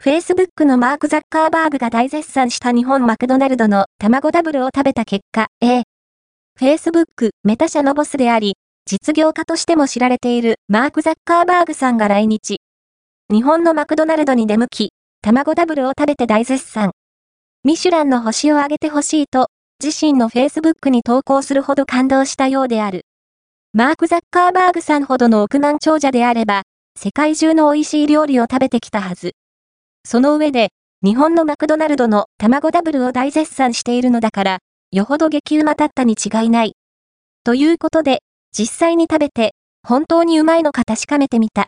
Facebook のマーク・ザッカーバーグが大絶賛した日本マクドナルドの卵ダブルを食べた結果、A。Facebook メタ社のボスであり、実業家としても知られているマーク・ザッカーバーグさんが来日。日本のマクドナルドに出向き、卵ダブルを食べて大絶賛。ミシュランの星をあげてほしいと、自身の Facebook に投稿するほど感動したようである。マーク・ザッカーバーグさんほどの億万長者であれば、世界中の美味しい料理を食べてきたはず。その上で、日本のマクドナルドの卵ダブルを大絶賛しているのだから、よほど激うまだったに違いない。ということで、実際に食べて、本当にうまいのか確かめてみた。